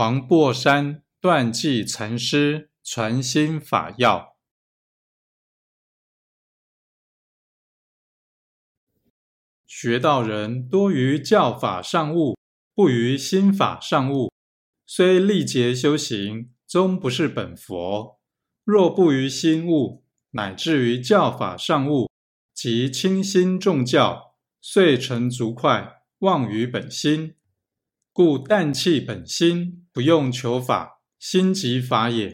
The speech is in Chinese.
黄檗山断际禅师传心法要：学道人多于教法上悟，不于心法上悟，虽历劫修行，终不是本佛。若不于心悟，乃至于教法上悟，即轻心重教，遂成足快，忘于本心。故淡弃本心，不用求法，心即法也。